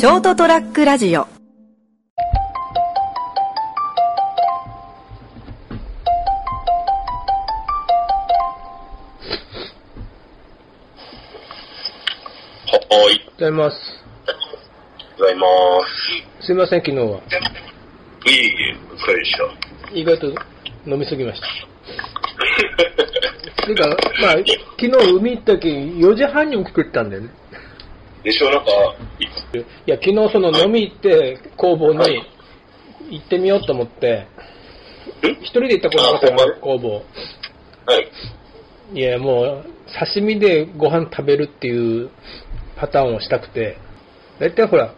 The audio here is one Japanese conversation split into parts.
ショートトラックラジオはい。ございます。ございます。すいません、昨日は。いえいえ、お疲れでした。意外と飲みすぎました。ていうか、まあ、昨日海行った時4時半に起きてたんだよね。でしょ、なんか、いいや、昨日その飲み行って工房に行ってみようと思って、一人で行ったことなかったか工房。はい。いや、もう、刺身でご飯食べるっていうパターンをしたくて、だいたいほら、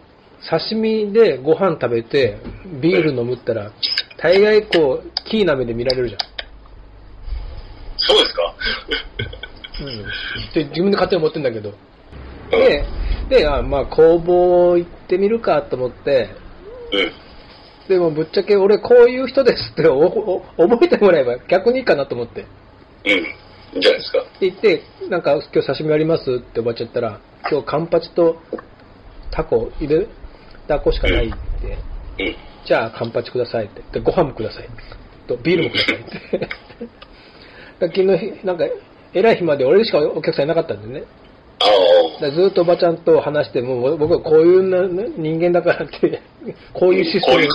刺身でご飯食べて、ビール飲むったら、大概こう、キーな目で見られるじゃん。そうですか？うん。で自分で勝手に思ってんだけど。うんで、で、あまあ、工房行ってみるかと思って、うん。でもぶっちゃけ俺こういう人ですって覚えてもらえば逆にいいかなと思って。うん。いいんじゃないですか。って言って、なんか今日刺身ありますっておばちゃったら、今日カンパチとタコ、入れ、タコしかないって。うん。じゃあカンパチくださいって。で、ご飯もください。と、ビールもくださいって。だ昨日、なんか、偉い日まで俺しかお客さんいなかったんでね。ずっとおばちゃんと話して、もう僕はこういうな人間だからって、こういうシステム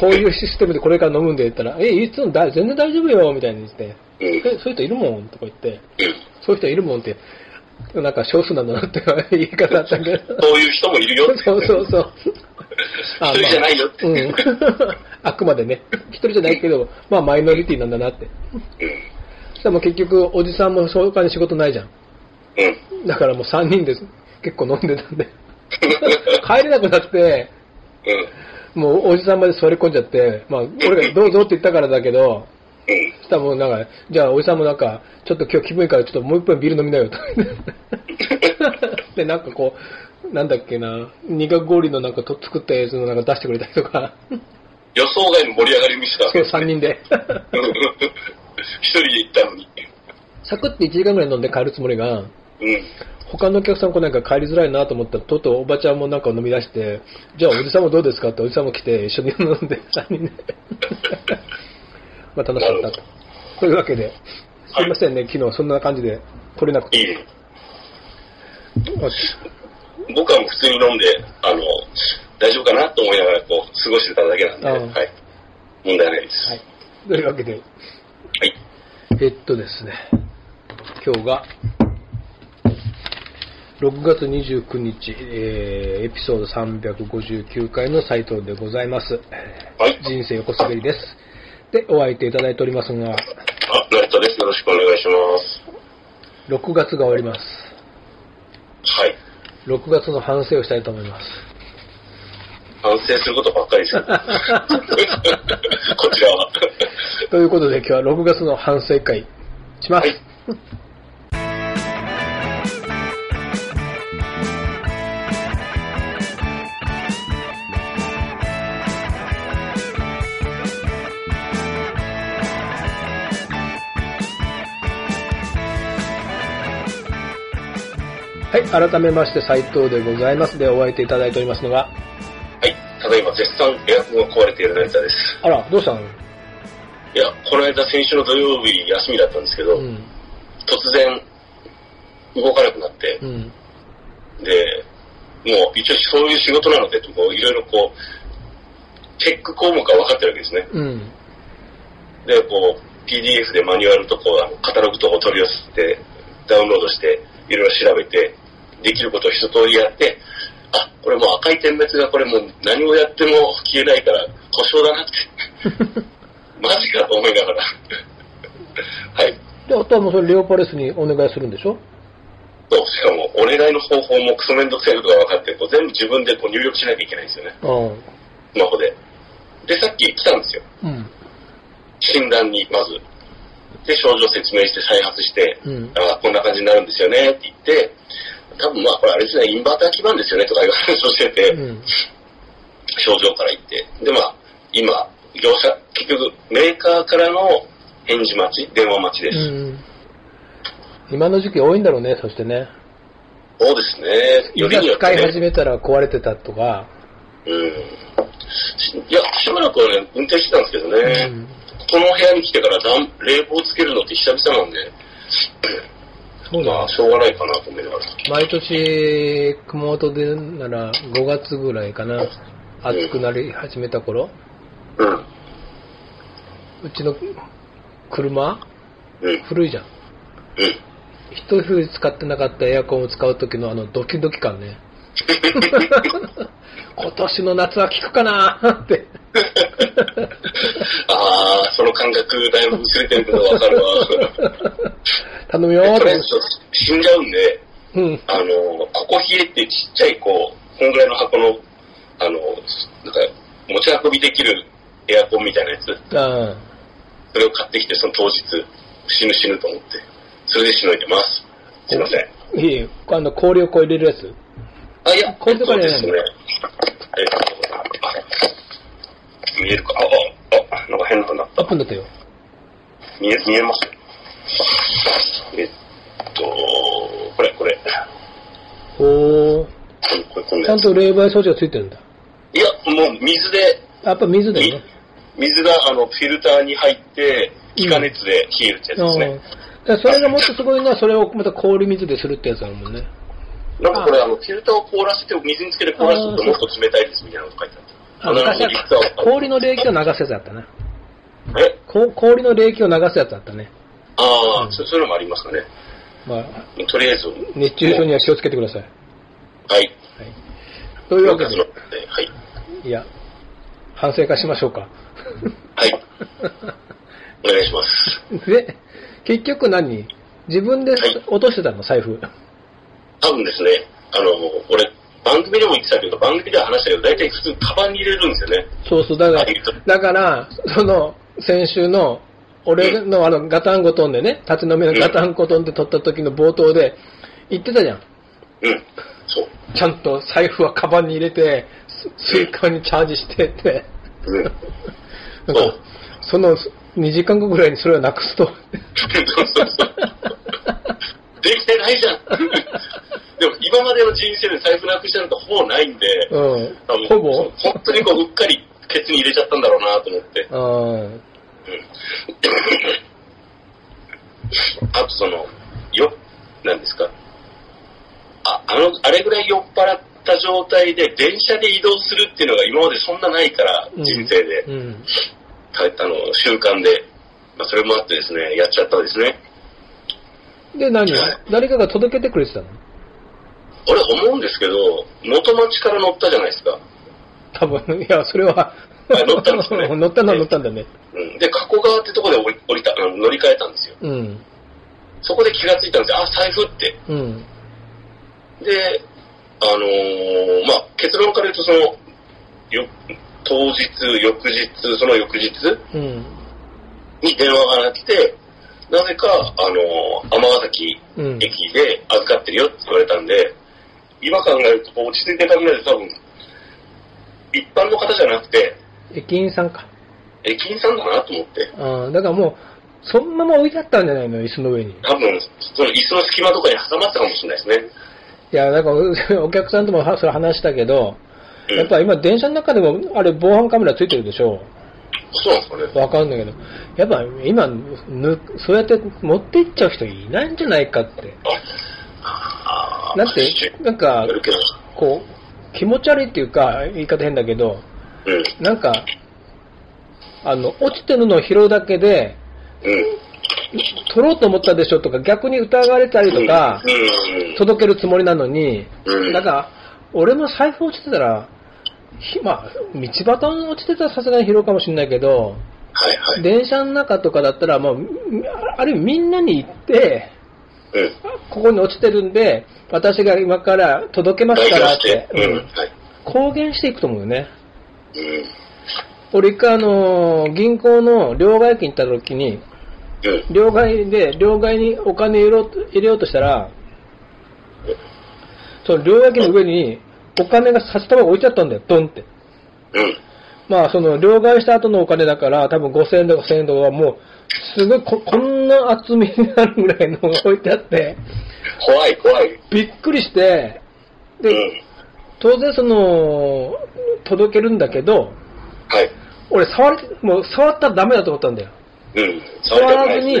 こういうシステムでこれから飲むんで言ったら、え、いつもだ全然大丈夫よ、みたいに言って、そういう人いるもんとか言って、そういう人いるもんって、なんか少数なんだなって言い方だったけど。そういう人もいるよって。そうそうそう。一人じゃないよって。あくまでね、一人じゃないけど、まあマイノリティなんだなって。でも結局、おじさんもそういう感じ仕事ないじゃん。だからもう3人で結構飲んでたんで。帰れなくなって、うん。もうおじさんまで座り込んじゃって、まあ俺がどうぞって言ったからだけど、うん。そしたらもうなんか、じゃあおじさんもなんか、ちょっと今日気分いいからちょっともう一杯ビール飲みなよと。で、なんかこう、なんだっけな、苦氷のなんかと作ったやつのなんか出してくれたりとか、予想外の盛り上がり見せたわそうけですね3人で。うん一人で行ったのに。サクって1時間ぐらい飲んで帰るつもりが、うん。他のお客さん来ないから帰りづらいなと思ったら、とうとうおばちゃんもなんか飲み出して、じゃあおじさんもどうですかっておじさんも来て一緒に飲んで、3人で。まあ楽しかったと。というわけで、すいませんね、昨日そんな感じで来れなくて。いい僕はもう普通に飲んで、あの、大丈夫かなと思いながらこう、過ごしてただけなんで、はい。問題ないです。はい。というわけで、はい。えっとですね、今日が、6月29日、えーエピソード359回の斉藤でございます。はい。人生横滑りです。で、お相手いただいておりますが、あ、ナイトです。よろしくお願いします。6月が終わります。はい。6月の反省をしたいと思います。反省することばっかりですよ。こちらは。ということで今日は6月の反省会します。はいはい、改めまして斉藤でございます。で、お相手いただいておりますのが、はい。ただいま絶賛エアコンが壊れている成田です。あら、どうしたの？いや、この間先週の土曜日休みだったんですけど、うん。突然動かなくなって、うん。で、もう一応そういう仕事なので、こういろいろこう、チェック項目が分かってるわけですね。うん。で、こう、PDF でマニュアルとこう、カタログとかを取り寄せて、ダウンロードして、いろいろ調べて、できることを一通りやって、あ、これもう赤い点滅がこれもう何をやっても消えないから、故障だなって。マジかと思いながら。はい。で、あとはもうそれレオパレスにお願いするんでしょ？そう、しかも、お願いの方法もクソめんどくさいことが分かって、こう全部自分でこう入力しなきゃいけないんですよね。うん。スマホで。で、さっき来たんですよ。うん。診断に、まず。で、症状説明して再発して、うんあこんな感じになるんですよねって言って、多分まあ、これあれですね、インバーター基盤ですよねとかいう話をしてて、うん。症状から言って。で、まあ、今、業者、結局、メーカーからの返事待ち、電話待ちです。うん。今の時期多いんだろうね、そしてね。そうですね。よりによってね使い始めたら壊れてたとか、うん。しいや、しばらくはね、運転してたんですけどね。うんこの部屋に来てから暖冷房つけるのって久々なんで、そうだまあ、しょうがないかなと思いながら。毎年、熊本でなら5月ぐらいかな、暑くなり始めた頃、うん。うちの車、うん。古いじゃん。うん。一冬使ってなかったエアコンを使う時のあのドキドキ感ね。今年の夏は効くかなって。ああ、その感覚だいぶ薄れてるけどわかるわ。頼むよーととりあえず死んじゃうんで、うん。あの、ここ冷えってちっちゃいこう、こんぐらいの箱の、あの、なんか、持ち運びできるエアコンみたいなやつ、あそれを買ってきて、その当日、死ぬ死ぬと思って、それでしのいでます。すいません。あ。いいあの、氷をこう入れるやつ。あ、いや、こういうとこにそうですね。えっと、あ見えるか、あ、あ、あ、なんか変なのなった。アップになったよ。見え、見えます？えっと、これ、これ。おー。これ、こんなちゃん。と冷媒装置がついてるんだ。いや、もう水で、やっぱ水だよみね。水があのフィルターに入って、気化熱で冷えるってやつですね。うんそれがもっとすごいのは、それをまた氷水でするってやつだもんね。なんかこれ、あの、フィルターを凍らせて、水につけて凍らせるともっと冷たいですみたいなこと書いてああった。昔は氷の冷気を流すやつだったな。え？こ氷の冷気を流すやつだったね。ああ、そそういうのもありますかね。まあ、とりあえず、熱中症には気をつけてください。はい。はい。というわけで6月の、ではい。いや、反省会しましょうか。はい。お願いします。で、結局何？自分ではい落としてたの、財布。多分ですね、あの、俺、番組でも言ってたけど、番組では話したけど、大体普通、カバンに入れるんですよね。そうそう、だからだから、その、先週の、俺のあの、ガタンゴトンでね、立ち飲みのガタンゴトンで撮った時の冒頭で、言ってたじゃん。うん。そう。ちゃんと財布はカバンに入れて、ススイカにチャージしてって。うん。なんか、その2時間後ぐらいにそれをなくすと。そうそうそう。できてないじゃん。人生で財布なくしたのってほぼないんで、うん。ほぼ？本当にこう、うっかりケツに入れちゃったんだろうなと思って。うん。あとその、よ、なんですか。あ、あの、あれぐらい酔っ払った状態で電車で移動するっていうのが今までそんなないから、うん人生で、うん。かあの、習慣で、まあ、それもあってですね、やっちゃったんですね。で、何？はい誰かが届けてくれてたの？俺思うんですけど、元町から乗ったじゃないですか。多分、いや、それは、あ乗ったんですね 乗ったのは乗ったんだね。うん。で、加古川ってとこで降り降りた、乗り換えたんですよ。うん。そこで気がついたんですよ。あ、財布って。うん。で、あのーまあ、結論から言うと、その、よ、当日、翌日、その翌日うん。に電話が来て、なぜか、あのー尼崎うん。駅で預かってるよって言われたんで、今考えると、こう落ち着いて考えると多分、一般の方じゃなくて、駅員さんか。駅員さんだなと思って、ああ、だからもう、そのまま置いてあったんじゃないの？椅子の上に。多分、その椅子の隙間とかに挟まってたかもしれないですね。いや、だから、お客さんともはそれ話したけど、うんやっぱ今電車の中でも、あれ防犯カメラついてるでしょ？そうなんですかね。わかんないけど。やっぱ今、ぬそうやって持って行っちゃう人いないんじゃないかって。ああだって、なんか。こう、気持ち悪いっていうか、言い方変だけど、うん。なんか、あの、落ちてるのを拾うだけで、うん。取ろうと思ったでしょとか、逆に疑われたりとか、うん。届けるつもりなのに、うんだから、俺の財布落ちてたら、ひまあ、道端に落ちてたらさすがに拾うかもしれないけど、はいはい。電車の中とかだったら、もう、ある意味みんなに言って、うん。ここに落ちてるんで、私が今から届けますからって。公言していくと思うよね。うん。俺一回あの、銀行の両替機に行った時に、うん。両替で、両替にお金入れようと入れようとしたら、その両替機の上にお金が札束が置いちゃったんだよ、ドンって。うん。まあ、その、両替した後のお金だから、多分5000円とか1000円とかはもう、すごいこ、こんな厚みになるぐらいのが置いてあって、怖い怖い。びっくりして、で、うん。当然その、届けるんだけど、はい。俺触り、もう触ったらダメだと思ったんだよ。うん。触らずに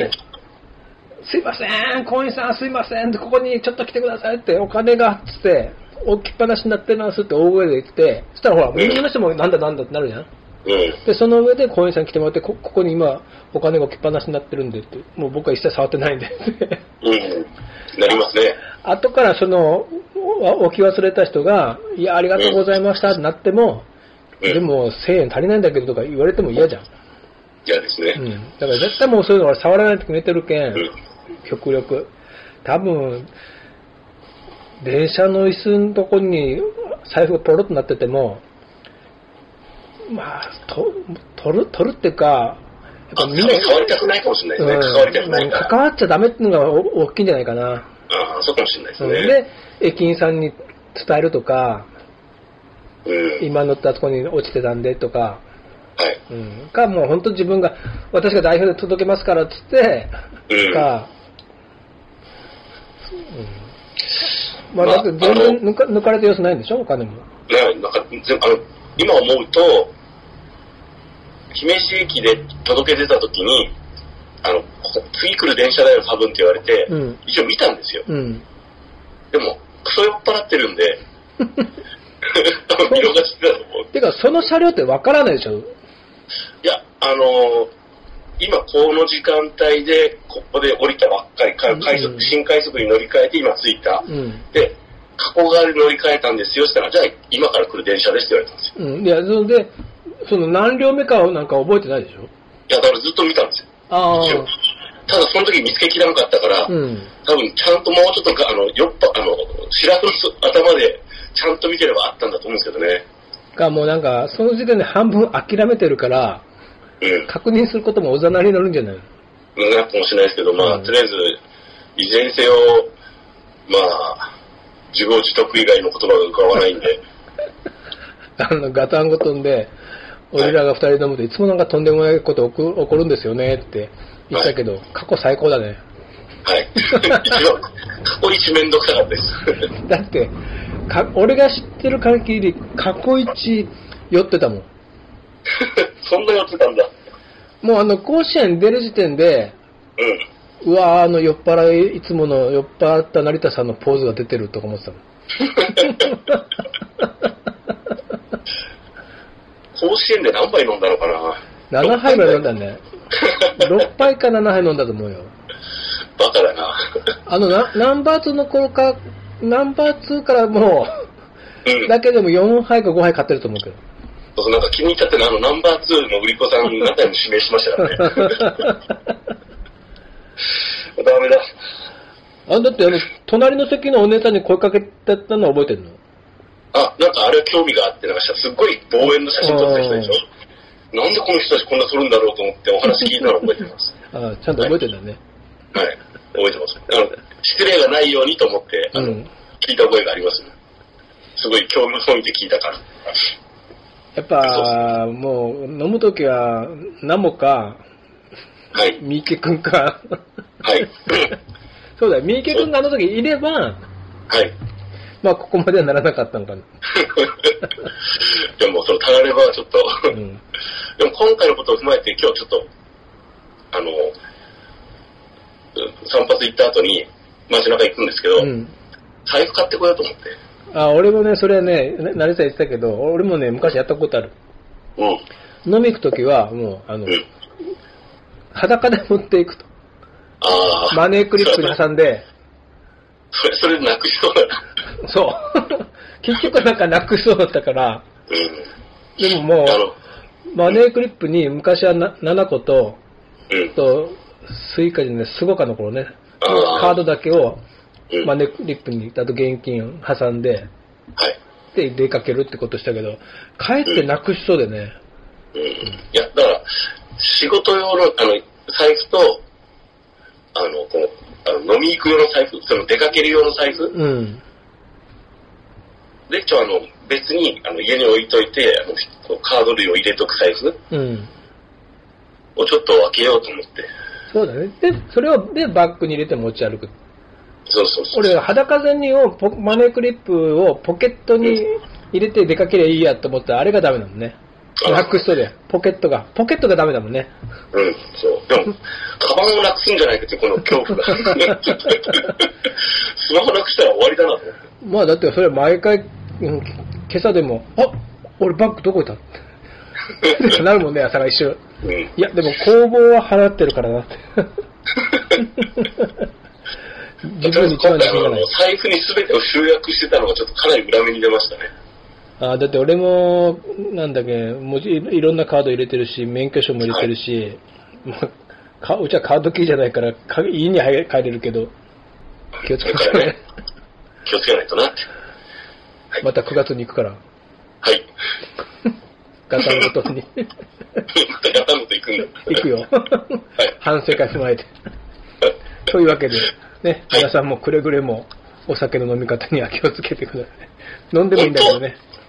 すいません、コインさんすいませんここにちょっと来てくださいって、お金が、つって、置きっぱなしになってますって大声で言って、そしたらほら、んみんなの人もなんだなんだってなるじゃん？うん。で、その上でコインさん来てもらって、こここに今、お金が置きっぱなしになってるんでって、もう僕は一切触ってないんでって。うん。なりますね。後からその、お置き忘れた人が、いや、ありがとうございましたってなっても、うんでも1000円足りないんだけどとか言われても嫌じゃん。嫌ですね。うん。だから絶対もうそういうの俺触らないって決めてるけん、うん。極力。多分、電車の椅子のとこに財布がポロッとなってても、まあ、と取る、取るっていうか、やっあ、ぱみんな、触りたくないかもしれないですね。関わりたくないから。関わっちゃダメっていうのがお大きいんじゃないかな。ああ、そうかもしれないですうんね。で、駅員さんに伝えるとか、うん。今乗ったとこに落ちてたんでとか、はい。うん、か、もう本当自分が、私が代表で届けますからっつって、うんか、うん、まあ、だって全然抜か抜かれた様子ないんでしょ？お金も。ね、なんか、ぜあの、今思うと、姫路駅で届け出た時に、あの、こ次来る電車だよ多分って言われて、うん一応見たんですよ。うん。でも、クソ酔っ払ってるんで、見逃してたと思う。てか、その車両ってわからないでしょ？いや、あのー今この時間帯で、ここで降りたばっかり、か快速うん新快速に乗り換えて今着いた。うん。で、加古川で乗り換えたんですよ、したら、じゃあ今から来る電車ですって言われたんですよ。うん。いや、それで、その何両目かをなんか覚えてないでしょ？いや、だからずっと見たんですよ。あ一応ただその時見つけきらなかったから、うん。多分ちゃんともうちょっとが、あの、よっぱ、あの、白フの頭でちゃんと見てればあったんだと思うんですけどね。か、もうなんか、その時点で半分諦めてるから、うん。確認することもおざなりになるんじゃないの？なかもしれないですけど、まあ、うんとりあえず、いずれにせよ、まあ、自業自得以外の言葉が浮かばないんで、あの、ガタンゴトンで、俺らが二人飲むといつもなんかとんでもないこと起こ起こるんですよねって言ったけど、過去最高だね。はい。一番、過去一めんどくさかったです。だって、か俺が知ってる限り、過去一酔ってたもん。そんなやつたんだ。もうあの、甲子園出る時点で、うん。うわーあの酔っ払い、いつもの酔っ払った成田さんのポーズが出てるとか思ってたもん。甲子園で何杯飲んだのかな7杯ぐらい飲んだね。6杯か7杯飲んだと思うよ。バカだな。あのな、ナンバー2の頃か、ナンバー2からもうんう、。だけでも4杯か5杯買ってると思うけど。そうなんか気に入っちゃってねあのナンバー2の売り子さん何回も指名しましたからね。ダメだ。あ、だってあの、隣の席のお姉さんに声かけてたのは覚えてるの？あ、なんかあれは興味があって、なんかすっごい望遠の写真撮ってた人でしょ？なんでこの人たちこんな撮るんだろうと思ってお話聞いたのを覚えてます。あちゃんと覚えてるんだね。はい。覚えてます。あの失礼がないようにと思って、あの、うん聞いた覚えがあります、すごい興味本位で聞いたから。やっぱ、もう、飲むときは、何もか、はい。三池くんか。はい。そうだよ、三池くんがあの時いれば、はい。まあ、ここまではならなかったのかな。でも、その、たらればちょっと、うん。でも今回のことを踏まえて、今日ちょっと、あの、うん散髪行った後に、街中行くんですけど、うん。財布買ってこようと思って。あ、俺もね、それはね、な成田言ってたけど、俺もね、昔やったことある。うん。飲み行くときは、もう、あのう、ん。裸で持っていくと。ああ。マネークリップに挟んで、それ、それでなくしそうだな。そう。結局なんかなくしそうだったから、うん。でももう、マネークリップに昔はな7個と、うん。と、 Suica でね、 SUGOCA の頃ね、カードだけをうん。マネークリップに、あと現金を挟んで、はい。で、出かけるってことしたけど、かえってなくしそうでね、うん。いや、だから、仕事用の、あの、財布と、あの、この、あの飲み行く用の財布、その出かける用の財布うん。で、ちょ、あの、別に、あの、家に置いといて、あの、こうカード類を入れとく財布うん。をちょっと分けようと思って。そうだね。で、それを、で、バッグに入れて持ち歩く。そうそうそう。俺、裸銭をポ、マネークリップをポケットに入れて出かけりゃいいやと思ったら、あれがダメだもんね。あなくしそうで、ポケットが。ポケットがダメだもんね。うん、そう。でも、カバンをなくすんじゃないかっていうこの恐怖が。スマホなくしたら終わりだなと思って。まあだってそれ毎回、うん今朝でも、あ俺バッグどこ行ったってなるもんね、朝が一瞬。うん。いや、でも工房は払ってるからなって。自分に一番自信がない。財布に全てを集約してたのがちょっとかなり裏目に出ましたね。あだって俺も、なんだっけ、もちいろんなカード入れてるし、免許証も入れてるし、まあかうちはカードキーじゃないから、か家に入れ帰れるけど、気をつけてだからね、気をつけないとな。また9月に行くから、はい。ガタンごとにまたやたんと行くんだ。行くよ。はい。反省会踏まえて。というわけで、ね、皆さんもくれぐれもお酒の飲み方には気をつけてください。飲んでもいいんだけどね。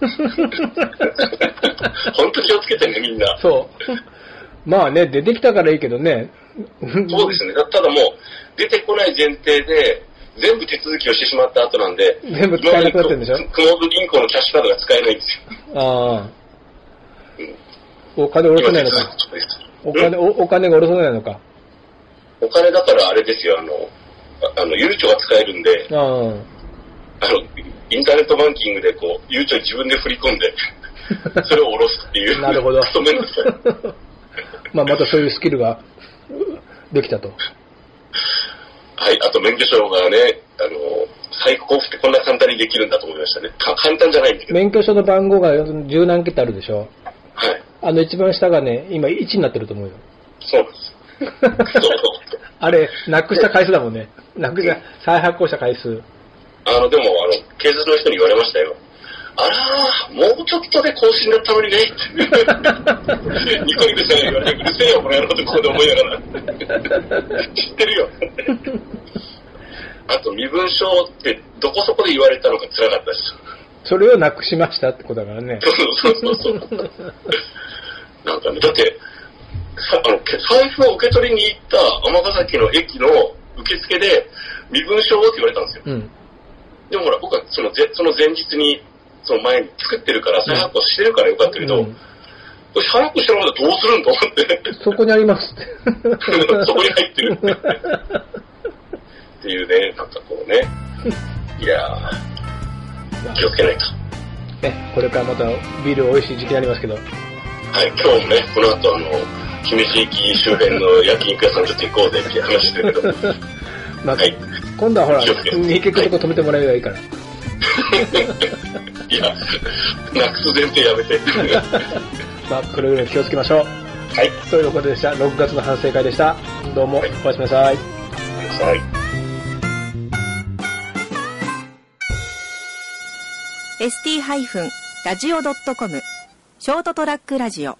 本当気をつけてね、みんな。そう。まあね、出てきたからいいけどね。そうですね。だただもう、出てこない前提で、全部手続きをしてしまった後なんで、全部使えなくなってるんでしょ？熊本銀行のキャッシュカードが使えないんですよ。ああ。お金下ろせないのか。お金、おお金が下ろせないのか。お金だからあれですよ、あの、ああの、ゆうちょが使えるんで、あの、インターネットバンキングでこう、ゆうちょに自分で振り込んで、それを下ろすっていう。なるほどめんどくさい。まあまたそういうスキルができたと。はい、あと免許証がね、あの、再交付ってこんな簡単にできるんだと思いましたね。か簡単じゃないんだけど。免許証の番号が十何桁あるでしょ。はい。あの一番下がね、今1になってると思うよ。そうです。あれ、なくした回数だもんね。なくした、再発行した回数。あの、でも、あの、警察の人に言われましたよ。あらー、もうちょっとで更新だったのにね。ニコニコしながら言われて、うるせえよ、この野郎ってここで思いながら。知ってるよ。あと、身分証ってどこそこで言われたのか辛かったです。それをなくしましたってことだからね。そうそうそうそう。なんかね、だって、さあのけ財布を受け取りに行った尼崎の駅の受付で、身分証をって言われたんですよ。うん。でもほら、僕はそのぜその前日に、その前に作ってるから、再発行してるからよかったけど、うんこれ再発行してなかったらどうするんと思って、そこにありますって。そこに入ってるって。っていうね、なんかこうね、いやー、気をつけないと。ね、これからまたビール美味しい時期になりますけど、はい、今日もね、この後あの、姫路駅周辺の焼肉屋さんちょっと行こうぜって話だけど、まあ、はい。今度はほら、気をつけて三池君とこ止めてもらえばいいから。いや、なくす前提やめて。まあ、くれぐれも気をつけましょう。はい。ということでした。6月の反省会でした。どうも、はいおやすみなさい。はい。ST-radio.com ショートトラックラジオ